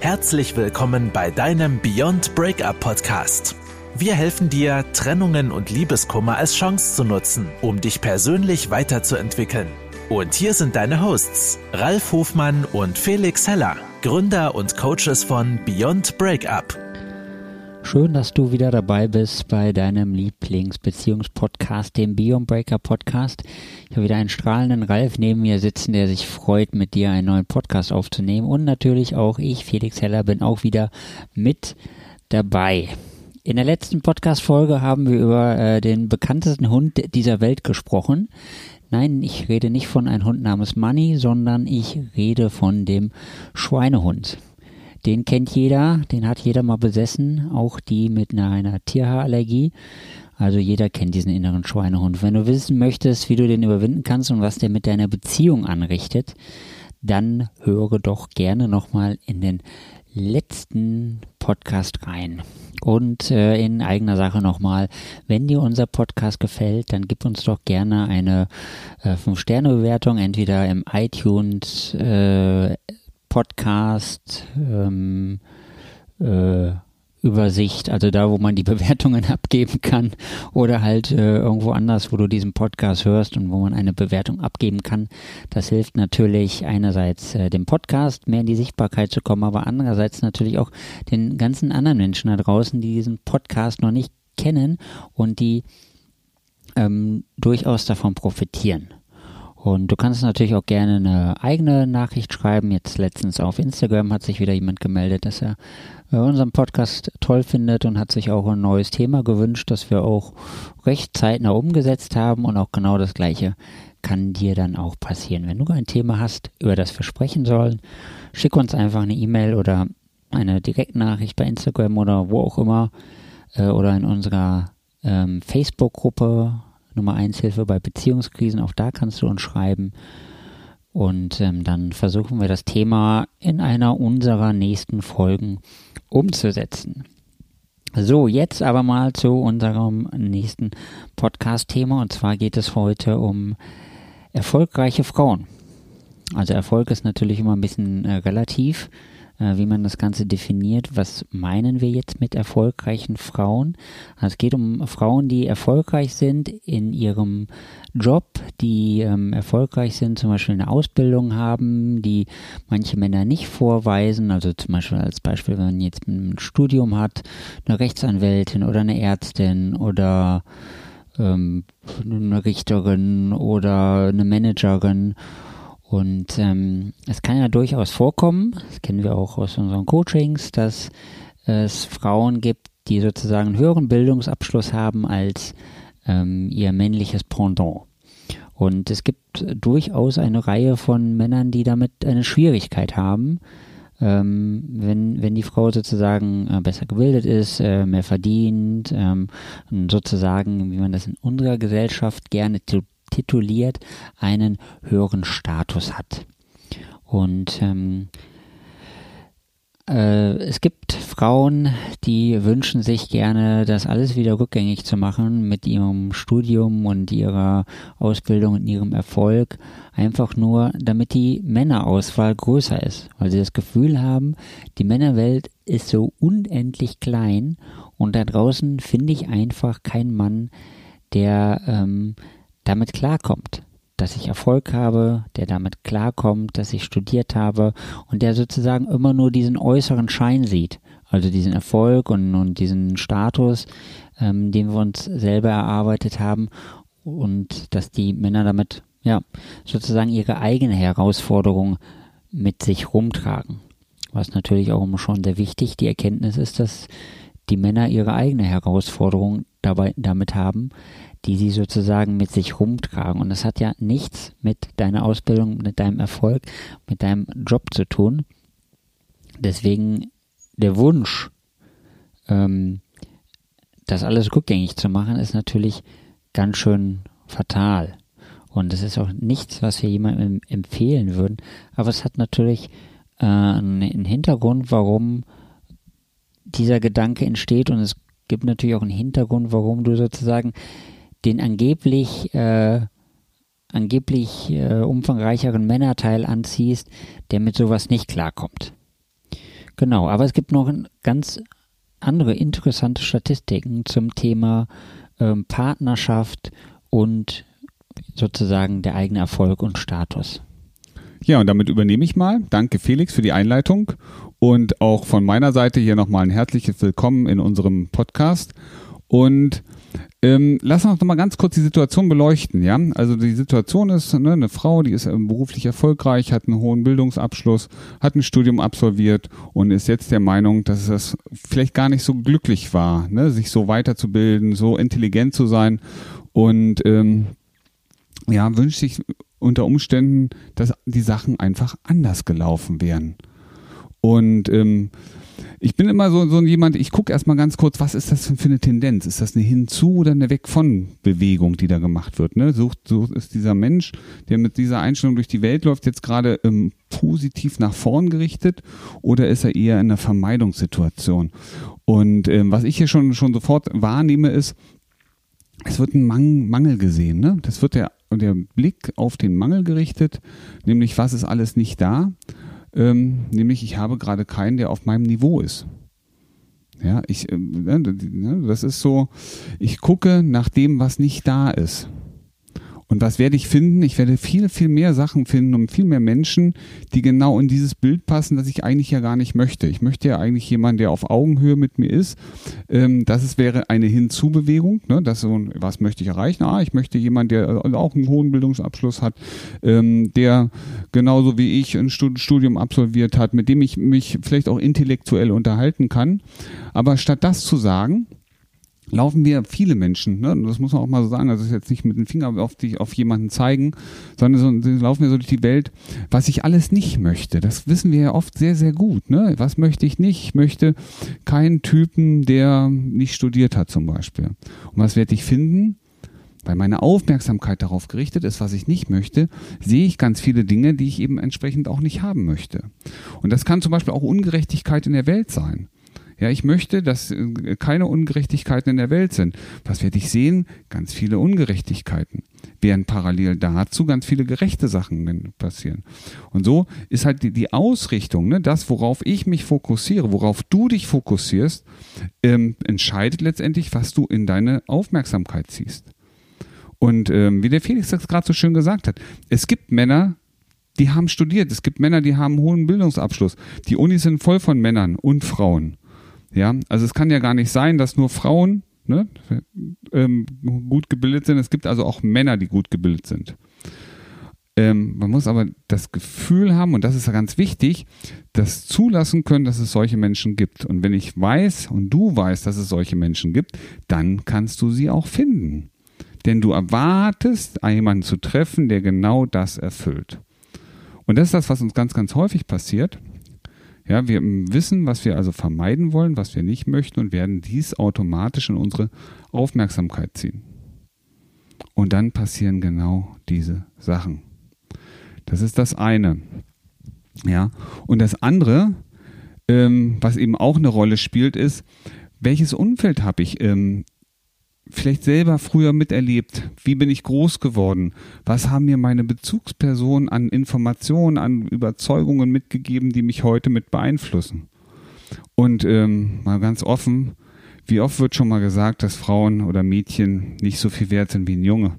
Herzlich willkommen bei deinem Beyond Breakup Podcast. Wir helfen dir, Trennungen und Liebeskummer als Chance zu nutzen, um dich persönlich weiterzuentwickeln. Und hier sind deine Hosts, Ralf Hofmann und Felix Heller, Gründer und Coaches von Beyond Breakup. Schön, dass du wieder dabei bist bei deinem Lieblingsbeziehungspodcast, dem Beyond Breaker Podcast. Ich habe wieder einen strahlenden Ralf neben mir sitzen, der sich freut, mit dir einen neuen Podcast aufzunehmen. Und natürlich auch ich, Felix Heller, bin auch wieder mit dabei. In der letzten Podcast-Folge haben wir über äh, den bekanntesten Hund dieser Welt gesprochen. Nein, ich rede nicht von einem Hund namens Money, sondern ich rede von dem Schweinehund. Den kennt jeder, den hat jeder mal besessen, auch die mit einer, einer Tierhaarallergie. Also jeder kennt diesen inneren Schweinehund. Wenn du wissen möchtest, wie du den überwinden kannst und was der mit deiner Beziehung anrichtet, dann höre doch gerne nochmal in den letzten Podcast rein. Und äh, in eigener Sache nochmal, wenn dir unser Podcast gefällt, dann gib uns doch gerne eine äh, 5-Sterne-Bewertung, entweder im iTunes, äh, Podcast ähm, äh, Übersicht, also da, wo man die Bewertungen abgeben kann oder halt äh, irgendwo anders, wo du diesen Podcast hörst und wo man eine Bewertung abgeben kann. Das hilft natürlich einerseits äh, dem Podcast mehr in die Sichtbarkeit zu kommen, aber andererseits natürlich auch den ganzen anderen Menschen da draußen, die diesen Podcast noch nicht kennen und die ähm, durchaus davon profitieren. Und du kannst natürlich auch gerne eine eigene Nachricht schreiben. Jetzt letztens auf Instagram hat sich wieder jemand gemeldet, dass er äh, unseren Podcast toll findet und hat sich auch ein neues Thema gewünscht, das wir auch recht zeitnah umgesetzt haben. Und auch genau das Gleiche kann dir dann auch passieren. Wenn du ein Thema hast, über das wir sprechen sollen, schick uns einfach eine E-Mail oder eine Direktnachricht bei Instagram oder wo auch immer äh, oder in unserer ähm, Facebook-Gruppe Nummer 1 Hilfe bei Beziehungskrisen. Auch da kannst du uns schreiben. Und ähm, dann versuchen wir das Thema in einer unserer nächsten Folgen umzusetzen. So, jetzt aber mal zu unserem nächsten Podcast-Thema. Und zwar geht es heute um erfolgreiche Frauen. Also Erfolg ist natürlich immer ein bisschen äh, relativ. Äh, wie man das Ganze definiert. Was meinen wir jetzt mit erfolgreichen Frauen? Also es geht um Frauen, die erfolgreich sind in ihrem Job, die ähm, erfolgreich sind, zum Beispiel eine Ausbildung haben, die manche Männer nicht vorweisen. Also zum Beispiel als Beispiel, wenn man jetzt ein Studium hat, eine Rechtsanwältin oder eine Ärztin oder ähm, eine Richterin oder eine Managerin und ähm, es kann ja durchaus vorkommen, das kennen wir auch aus unseren Coachings, dass es Frauen gibt, die sozusagen einen höheren Bildungsabschluss haben als ähm, ihr männliches Pendant. Und es gibt durchaus eine Reihe von Männern, die damit eine Schwierigkeit haben, ähm, wenn, wenn die Frau sozusagen äh, besser gebildet ist, äh, mehr verdient, ähm, sozusagen, wie man das in unserer Gesellschaft gerne tituliert einen höheren Status hat. Und ähm, äh, es gibt Frauen, die wünschen sich gerne, das alles wieder rückgängig zu machen mit ihrem Studium und ihrer Ausbildung und ihrem Erfolg, einfach nur, damit die Männerauswahl größer ist, weil sie das Gefühl haben, die Männerwelt ist so unendlich klein und da draußen finde ich einfach keinen Mann, der ähm, damit klarkommt, dass ich Erfolg habe, der damit klarkommt, dass ich studiert habe und der sozusagen immer nur diesen äußeren Schein sieht, also diesen Erfolg und, und diesen Status, ähm, den wir uns selber erarbeitet haben und dass die Männer damit ja sozusagen ihre eigene Herausforderung mit sich rumtragen. Was natürlich auch immer schon sehr wichtig die Erkenntnis ist, dass die Männer ihre eigene Herausforderung dabei damit haben, die sie sozusagen mit sich rumtragen. Und das hat ja nichts mit deiner Ausbildung, mit deinem Erfolg, mit deinem Job zu tun. Deswegen der Wunsch, ähm, das alles rückgängig zu machen, ist natürlich ganz schön fatal. Und es ist auch nichts, was wir jemandem empfehlen würden. Aber es hat natürlich äh, einen Hintergrund, warum dieser Gedanke entsteht. Und es gibt natürlich auch einen Hintergrund, warum du sozusagen den angeblich äh, angeblich äh, umfangreicheren Männerteil anziehst, der mit sowas nicht klarkommt. Genau, aber es gibt noch ganz andere interessante Statistiken zum Thema ähm, Partnerschaft und sozusagen der eigene Erfolg und Status. Ja, und damit übernehme ich mal. Danke Felix für die Einleitung und auch von meiner Seite hier nochmal ein herzliches Willkommen in unserem Podcast. Und ähm, lass uns noch mal ganz kurz die Situation beleuchten, ja. Also die Situation ist, ne, eine Frau, die ist ähm, beruflich erfolgreich, hat einen hohen Bildungsabschluss, hat ein Studium absolviert und ist jetzt der Meinung, dass es vielleicht gar nicht so glücklich war, ne, sich so weiterzubilden, so intelligent zu sein und ähm, ja, wünscht sich unter Umständen, dass die Sachen einfach anders gelaufen wären. Und ähm, ich bin immer so, so jemand, ich gucke erstmal ganz kurz, was ist das für eine Tendenz? Ist das eine Hinzu- oder eine Weg-von-Bewegung, die da gemacht wird? Ne? So, so ist dieser Mensch, der mit dieser Einstellung durch die Welt läuft, jetzt gerade ähm, positiv nach vorn gerichtet oder ist er eher in einer Vermeidungssituation? Und ähm, was ich hier schon, schon sofort wahrnehme, ist, es wird ein Mangel gesehen. Ne? Das wird der, der Blick auf den Mangel gerichtet, nämlich was ist alles nicht da ähm, nämlich ich habe gerade keinen, der auf meinem Niveau ist. Ja, ich, äh, ne, ne, das ist so, ich gucke nach dem, was nicht da ist. Und was werde ich finden? Ich werde viel, viel mehr Sachen finden und viel mehr Menschen, die genau in dieses Bild passen, das ich eigentlich ja gar nicht möchte. Ich möchte ja eigentlich jemanden, der auf Augenhöhe mit mir ist. Ähm, das wäre eine Hinzubewegung. Ne? Was möchte ich erreichen? Ah, ich möchte jemanden, der auch einen hohen Bildungsabschluss hat, ähm, der genauso wie ich ein Studium absolviert hat, mit dem ich mich vielleicht auch intellektuell unterhalten kann. Aber statt das zu sagen, laufen wir viele Menschen, ne? das muss man auch mal so sagen, also ist jetzt nicht mit dem Finger auf, die, auf jemanden zeigen, sondern so, laufen wir so durch die Welt, was ich alles nicht möchte. Das wissen wir ja oft sehr, sehr gut. Ne? Was möchte ich nicht? Ich möchte keinen Typen, der nicht studiert hat zum Beispiel. Und was werde ich finden? Weil meine Aufmerksamkeit darauf gerichtet ist, was ich nicht möchte, sehe ich ganz viele Dinge, die ich eben entsprechend auch nicht haben möchte. Und das kann zum Beispiel auch Ungerechtigkeit in der Welt sein. Ja, ich möchte, dass äh, keine Ungerechtigkeiten in der Welt sind. Was werde ich sehen? Ganz viele Ungerechtigkeiten. Während parallel dazu ganz viele gerechte Sachen passieren. Und so ist halt die, Ausrichtung, ne, das, worauf ich mich fokussiere, worauf du dich fokussierst, ähm, entscheidet letztendlich, was du in deine Aufmerksamkeit ziehst. Und ähm, wie der Felix das gerade so schön gesagt hat, es gibt Männer, die haben studiert. Es gibt Männer, die haben einen hohen Bildungsabschluss. Die Unis sind voll von Männern und Frauen. Ja, also es kann ja gar nicht sein, dass nur Frauen ne, ähm, gut gebildet sind. Es gibt also auch Männer, die gut gebildet sind. Ähm, man muss aber das Gefühl haben, und das ist ja ganz wichtig, das zulassen können, dass es solche Menschen gibt. Und wenn ich weiß und du weißt, dass es solche Menschen gibt, dann kannst du sie auch finden. Denn du erwartest, jemanden zu treffen, der genau das erfüllt. Und das ist das, was uns ganz, ganz häufig passiert. Ja, wir wissen, was wir also vermeiden wollen, was wir nicht möchten und werden dies automatisch in unsere Aufmerksamkeit ziehen. Und dann passieren genau diese Sachen. Das ist das eine. Ja, und das andere, ähm, was eben auch eine Rolle spielt, ist, welches Umfeld habe ich? Ähm, vielleicht selber früher miterlebt? Wie bin ich groß geworden? Was haben mir meine Bezugspersonen an Informationen, an Überzeugungen mitgegeben, die mich heute mit beeinflussen? Und ähm, mal ganz offen, wie oft wird schon mal gesagt, dass Frauen oder Mädchen nicht so viel wert sind wie ein Junge,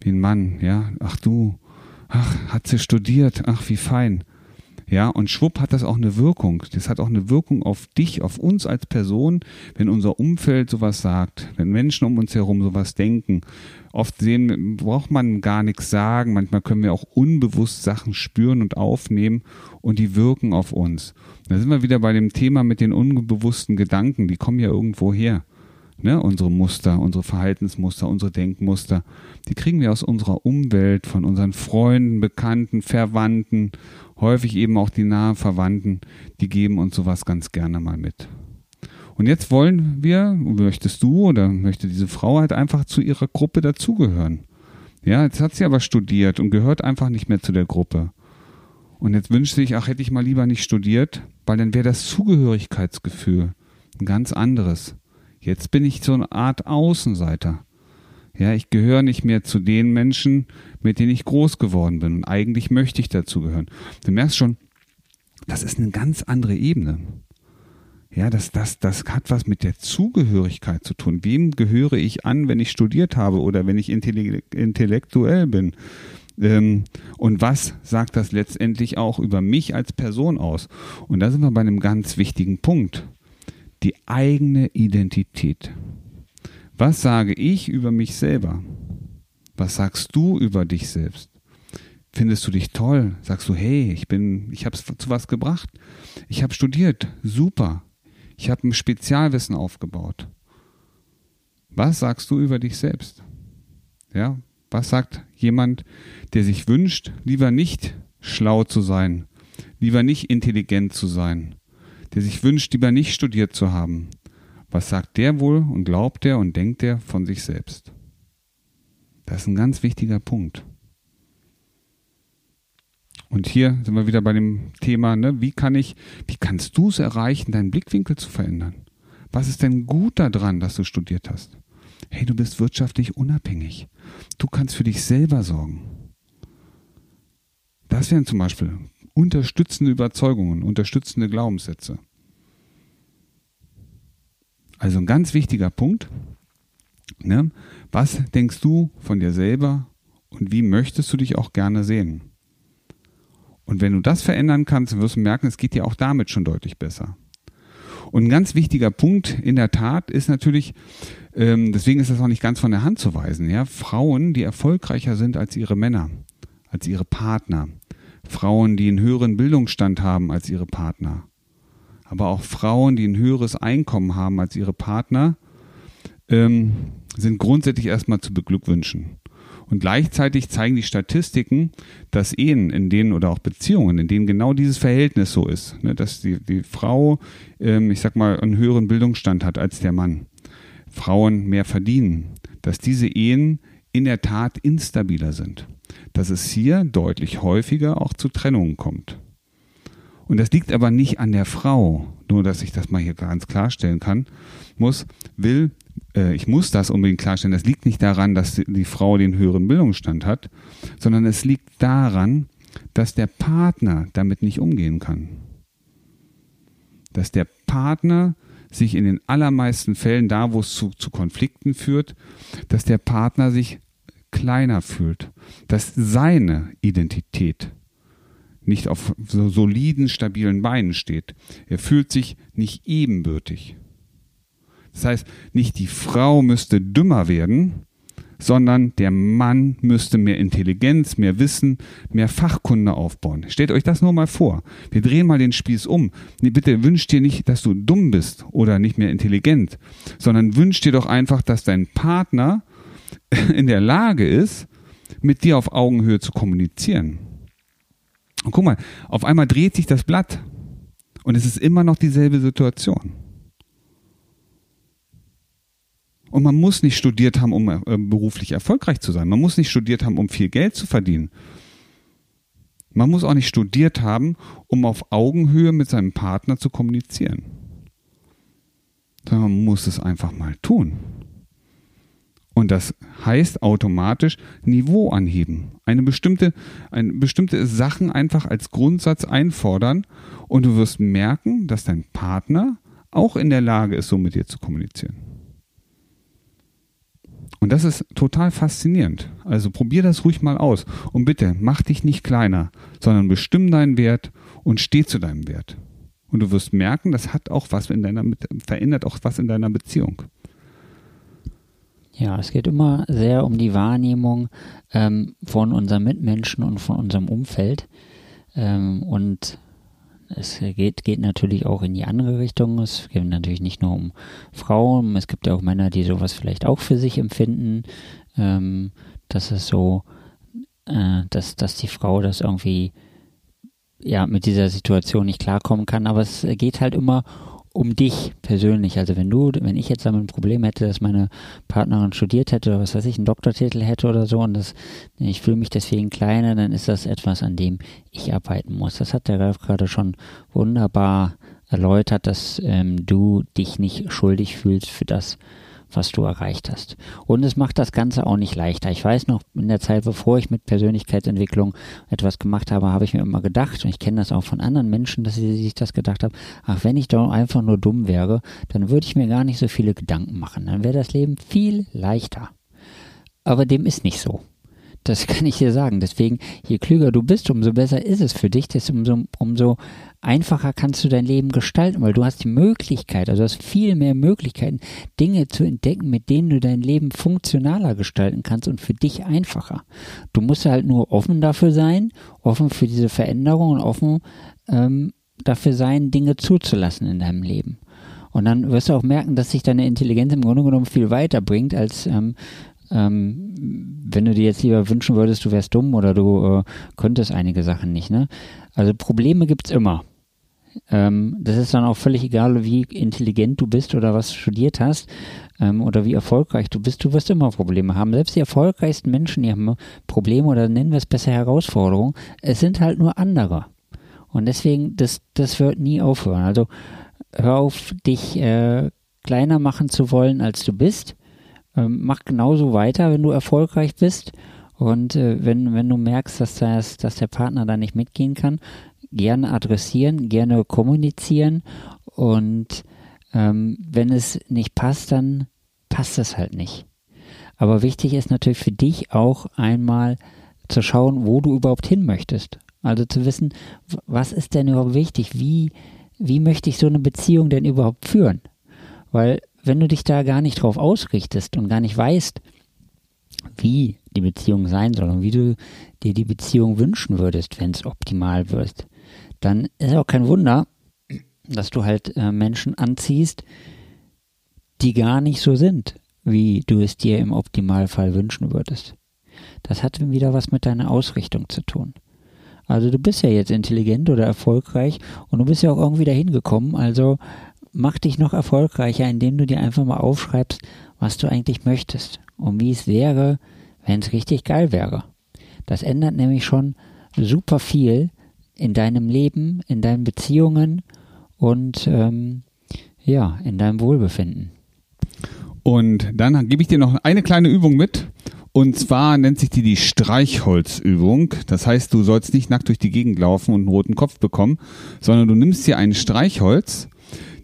wie ein Mann, ja? Ach du, ach, hat sie studiert, ach, wie fein. Ja, und schwupp hat das auch eine Wirkung. Das hat auch eine Wirkung auf dich, auf uns als Person, wenn unser Umfeld sowas sagt, wenn Menschen um uns herum sowas denken. Oft sehen, braucht man gar nichts sagen. Manchmal können wir auch unbewusst Sachen spüren und aufnehmen und die wirken auf uns. Da sind wir wieder bei dem Thema mit den unbewussten Gedanken. Die kommen ja irgendwo her. Ne, unsere Muster, unsere Verhaltensmuster, unsere Denkmuster, die kriegen wir aus unserer Umwelt, von unseren Freunden, Bekannten, Verwandten häufig eben auch die nahen Verwandten, die geben uns sowas ganz gerne mal mit. Und jetzt wollen wir, möchtest du oder möchte diese Frau halt einfach zu ihrer Gruppe dazugehören. Ja, jetzt hat sie aber studiert und gehört einfach nicht mehr zu der Gruppe. Und jetzt wünscht sie sich, ach, hätte ich mal lieber nicht studiert, weil dann wäre das Zugehörigkeitsgefühl ein ganz anderes. Jetzt bin ich so eine Art Außenseiter. Ja, ich gehöre nicht mehr zu den Menschen, mit denen ich groß geworden bin. Und eigentlich möchte ich dazugehören. Du merkst schon, das ist eine ganz andere Ebene. Ja, das, das, das hat was mit der Zugehörigkeit zu tun. Wem gehöre ich an, wenn ich studiert habe oder wenn ich intellektuell bin? Ähm, und was sagt das letztendlich auch über mich als Person aus? Und da sind wir bei einem ganz wichtigen Punkt. Die eigene Identität. Was sage ich über mich selber? Was sagst du über dich selbst? Findest du dich toll? Sagst du, hey, ich bin, ich habe zu was gebracht. Ich habe studiert, super. Ich habe ein Spezialwissen aufgebaut. Was sagst du über dich selbst? Ja, was sagt jemand, der sich wünscht, lieber nicht schlau zu sein, lieber nicht intelligent zu sein, der sich wünscht, lieber nicht studiert zu haben? Was sagt der wohl und glaubt er und denkt er von sich selbst? Das ist ein ganz wichtiger Punkt. Und hier sind wir wieder bei dem Thema, ne? wie kann ich, wie kannst du es erreichen, deinen Blickwinkel zu verändern? Was ist denn gut daran, dass du studiert hast? Hey, du bist wirtschaftlich unabhängig. Du kannst für dich selber sorgen. Das wären zum Beispiel unterstützende Überzeugungen, unterstützende Glaubenssätze. Also ein ganz wichtiger Punkt. Ne? Was denkst du von dir selber und wie möchtest du dich auch gerne sehen? Und wenn du das verändern kannst, wirst du merken, es geht dir auch damit schon deutlich besser. Und ein ganz wichtiger Punkt in der Tat ist natürlich, ähm, deswegen ist das auch nicht ganz von der Hand zu weisen, ja, Frauen, die erfolgreicher sind als ihre Männer, als ihre Partner. Frauen, die einen höheren Bildungsstand haben als ihre Partner. Aber auch Frauen, die ein höheres Einkommen haben als ihre Partner, ähm, sind grundsätzlich erstmal zu beglückwünschen. Und gleichzeitig zeigen die Statistiken, dass Ehen, in denen oder auch Beziehungen, in denen genau dieses Verhältnis so ist, ne, dass die, die Frau, ähm, ich sag mal, einen höheren Bildungsstand hat als der Mann, Frauen mehr verdienen, dass diese Ehen in der Tat instabiler sind, dass es hier deutlich häufiger auch zu Trennungen kommt. Und das liegt aber nicht an der Frau, nur dass ich das mal hier ganz klarstellen kann, muss, will äh, ich muss das unbedingt klarstellen, das liegt nicht daran, dass die Frau den höheren Bildungsstand hat, sondern es liegt daran, dass der Partner damit nicht umgehen kann. Dass der Partner sich in den allermeisten Fällen, da wo es zu, zu Konflikten führt, dass der Partner sich kleiner fühlt, dass seine Identität nicht auf so soliden, stabilen Beinen steht. Er fühlt sich nicht ebenbürtig. Das heißt, nicht die Frau müsste dümmer werden, sondern der Mann müsste mehr Intelligenz, mehr Wissen, mehr Fachkunde aufbauen. Stellt euch das nur mal vor. Wir drehen mal den Spieß um. Nee, bitte wünscht dir nicht, dass du dumm bist oder nicht mehr intelligent, sondern wünscht dir doch einfach, dass dein Partner in der Lage ist, mit dir auf Augenhöhe zu kommunizieren. Und guck mal, auf einmal dreht sich das Blatt und es ist immer noch dieselbe Situation. Und man muss nicht studiert haben, um äh, beruflich erfolgreich zu sein. Man muss nicht studiert haben, um viel Geld zu verdienen. Man muss auch nicht studiert haben, um auf Augenhöhe mit seinem Partner zu kommunizieren. Sondern man muss es einfach mal tun. Und das heißt automatisch Niveau anheben. Eine bestimmte, eine bestimmte Sachen einfach als Grundsatz einfordern und du wirst merken, dass dein Partner auch in der Lage ist, so mit dir zu kommunizieren. Und das ist total faszinierend. Also probier das ruhig mal aus. Und bitte, mach dich nicht kleiner, sondern bestimm deinen Wert und steh zu deinem Wert. Und du wirst merken, das hat auch was in deiner, verändert auch was in deiner Beziehung. Ja, es geht immer sehr um die Wahrnehmung ähm, von unseren Mitmenschen und von unserem Umfeld. Ähm, und es geht, geht natürlich auch in die andere Richtung. Es geht natürlich nicht nur um Frauen, es gibt ja auch Männer, die sowas vielleicht auch für sich empfinden, ähm, dass es so, äh, dass, dass die Frau das irgendwie ja mit dieser Situation nicht klarkommen kann. Aber es geht halt immer um dich persönlich. Also wenn du, wenn ich jetzt damit ein Problem hätte, dass meine Partnerin studiert hätte oder was weiß ich, einen Doktortitel hätte oder so und das, ich fühle mich deswegen kleiner, dann ist das etwas, an dem ich arbeiten muss. Das hat der Ralf gerade schon wunderbar erläutert, dass ähm, du dich nicht schuldig fühlst für das, was du erreicht hast. Und es macht das Ganze auch nicht leichter. Ich weiß noch, in der Zeit, bevor ich mit Persönlichkeitsentwicklung etwas gemacht habe, habe ich mir immer gedacht, und ich kenne das auch von anderen Menschen, dass sie sich das gedacht haben, ach, wenn ich doch einfach nur dumm wäre, dann würde ich mir gar nicht so viele Gedanken machen. Dann wäre das Leben viel leichter. Aber dem ist nicht so. Das kann ich dir sagen. Deswegen, je klüger du bist, umso besser ist es für dich, desto umso, umso einfacher kannst du dein Leben gestalten, weil du hast die Möglichkeit, also hast viel mehr Möglichkeiten, Dinge zu entdecken, mit denen du dein Leben funktionaler gestalten kannst und für dich einfacher. Du musst halt nur offen dafür sein, offen für diese Veränderung und offen ähm, dafür sein, Dinge zuzulassen in deinem Leben. Und dann wirst du auch merken, dass sich deine Intelligenz im Grunde genommen viel weiterbringt, als ähm, ähm, wenn du dir jetzt lieber wünschen würdest, du wärst dumm oder du äh, könntest einige Sachen nicht. Ne? Also Probleme gibt's immer. Ähm, das ist dann auch völlig egal, wie intelligent du bist oder was du studiert hast ähm, oder wie erfolgreich du bist. Du wirst immer Probleme haben. Selbst die erfolgreichsten Menschen, die haben Probleme oder nennen wir es besser Herausforderungen. Es sind halt nur andere. Und deswegen, das, das wird nie aufhören. Also hör auf, dich äh, kleiner machen zu wollen, als du bist. Ähm, mach genauso weiter, wenn du erfolgreich bist. Und äh, wenn, wenn du merkst, dass, das, dass der Partner da nicht mitgehen kann, gerne adressieren, gerne kommunizieren und ähm, wenn es nicht passt, dann passt es halt nicht. Aber wichtig ist natürlich für dich auch einmal zu schauen, wo du überhaupt hin möchtest. Also zu wissen, was ist denn überhaupt wichtig? Wie, wie möchte ich so eine Beziehung denn überhaupt führen? Weil wenn du dich da gar nicht drauf ausrichtest und gar nicht weißt, wie die Beziehung sein soll und wie du dir die Beziehung wünschen würdest, wenn es optimal wird, dann ist auch kein Wunder, dass du halt äh, Menschen anziehst, die gar nicht so sind, wie du es dir im Optimalfall wünschen würdest. Das hat wieder was mit deiner Ausrichtung zu tun. Also du bist ja jetzt intelligent oder erfolgreich und du bist ja auch irgendwie dahin gekommen, also mach dich noch erfolgreicher, indem du dir einfach mal aufschreibst, was du eigentlich möchtest und wie es wäre, wenn es richtig geil wäre. Das ändert nämlich schon super viel in deinem Leben, in deinen Beziehungen und ähm, ja, in deinem Wohlbefinden. Und dann gebe ich dir noch eine kleine Übung mit. Und zwar nennt sich die die Streichholzübung. Das heißt, du sollst nicht nackt durch die Gegend laufen und einen roten Kopf bekommen, sondern du nimmst dir ein Streichholz,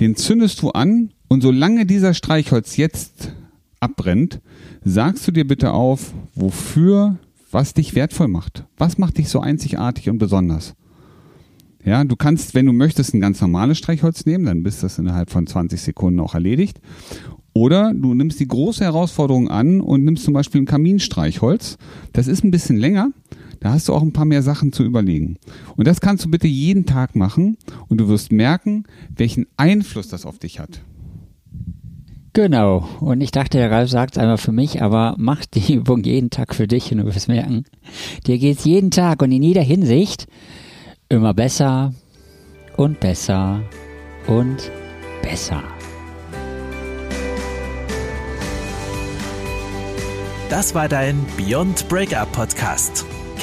den zündest du an und solange dieser Streichholz jetzt abbrennt, sagst du dir bitte auf, wofür, was dich wertvoll macht. Was macht dich so einzigartig und besonders? Ja, du kannst, wenn du möchtest, ein ganz normales Streichholz nehmen, dann bist das innerhalb von 20 Sekunden auch erledigt. Oder du nimmst die große Herausforderung an und nimmst zum Beispiel ein Kaminstreichholz. Das ist ein bisschen länger. Da hast du auch ein paar mehr Sachen zu überlegen. Und das kannst du bitte jeden Tag machen und du wirst merken, welchen Einfluss das auf dich hat. Genau. Und ich dachte, der Ralf sagt es einmal für mich, aber mach die Übung jeden Tag für dich und du wirst merken, dir geht es jeden Tag und in jeder Hinsicht Immer besser und besser und besser. Das war dein Beyond Breakup Podcast.